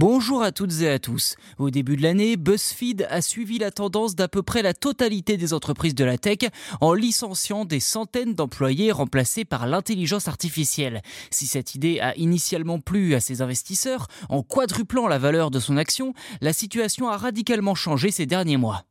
Bonjour à toutes et à tous. Au début de l'année, BuzzFeed a suivi la tendance d'à peu près la totalité des entreprises de la tech en licenciant des centaines d'employés remplacés par l'intelligence artificielle. Si cette idée a initialement plu à ses investisseurs, en quadruplant la valeur de son action, la situation a radicalement changé ces derniers mois.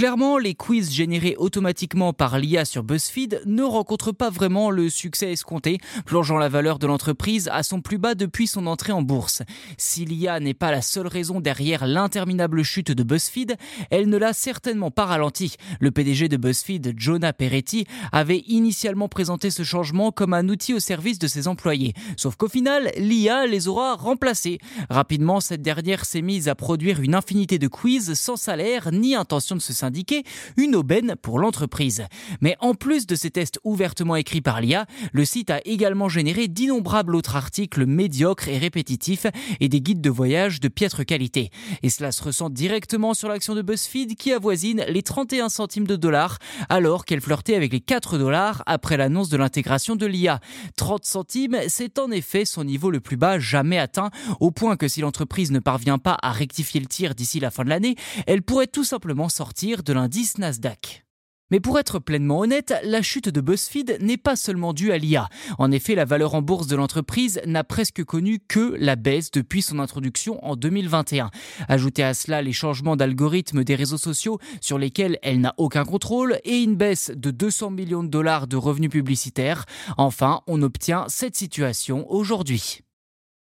Clairement, les quiz générés automatiquement par l'IA sur BuzzFeed ne rencontrent pas vraiment le succès escompté, plongeant la valeur de l'entreprise à son plus bas depuis son entrée en bourse. Si l'IA n'est pas la seule raison derrière l'interminable chute de BuzzFeed, elle ne l'a certainement pas ralenti. Le PDG de BuzzFeed, Jonah Peretti, avait initialement présenté ce changement comme un outil au service de ses employés. Sauf qu'au final, l'IA les aura remplacés. Rapidement, cette dernière s'est mise à produire une infinité de quiz sans salaire ni intention de se indiqué une aubaine pour l'entreprise. Mais en plus de ces tests ouvertement écrits par l'IA, le site a également généré d'innombrables autres articles médiocres et répétitifs et des guides de voyage de piètre qualité. Et cela se ressent directement sur l'action de BuzzFeed qui avoisine les 31 centimes de dollars alors qu'elle flirtait avec les 4 dollars après l'annonce de l'intégration de l'IA. 30 centimes, c'est en effet son niveau le plus bas jamais atteint, au point que si l'entreprise ne parvient pas à rectifier le tir d'ici la fin de l'année, elle pourrait tout simplement sortir de l'indice Nasdaq. Mais pour être pleinement honnête, la chute de BuzzFeed n'est pas seulement due à l'IA. En effet, la valeur en bourse de l'entreprise n'a presque connu que la baisse depuis son introduction en 2021. Ajoutez à cela les changements d'algorithme des réseaux sociaux sur lesquels elle n'a aucun contrôle et une baisse de 200 millions de dollars de revenus publicitaires. Enfin, on obtient cette situation aujourd'hui.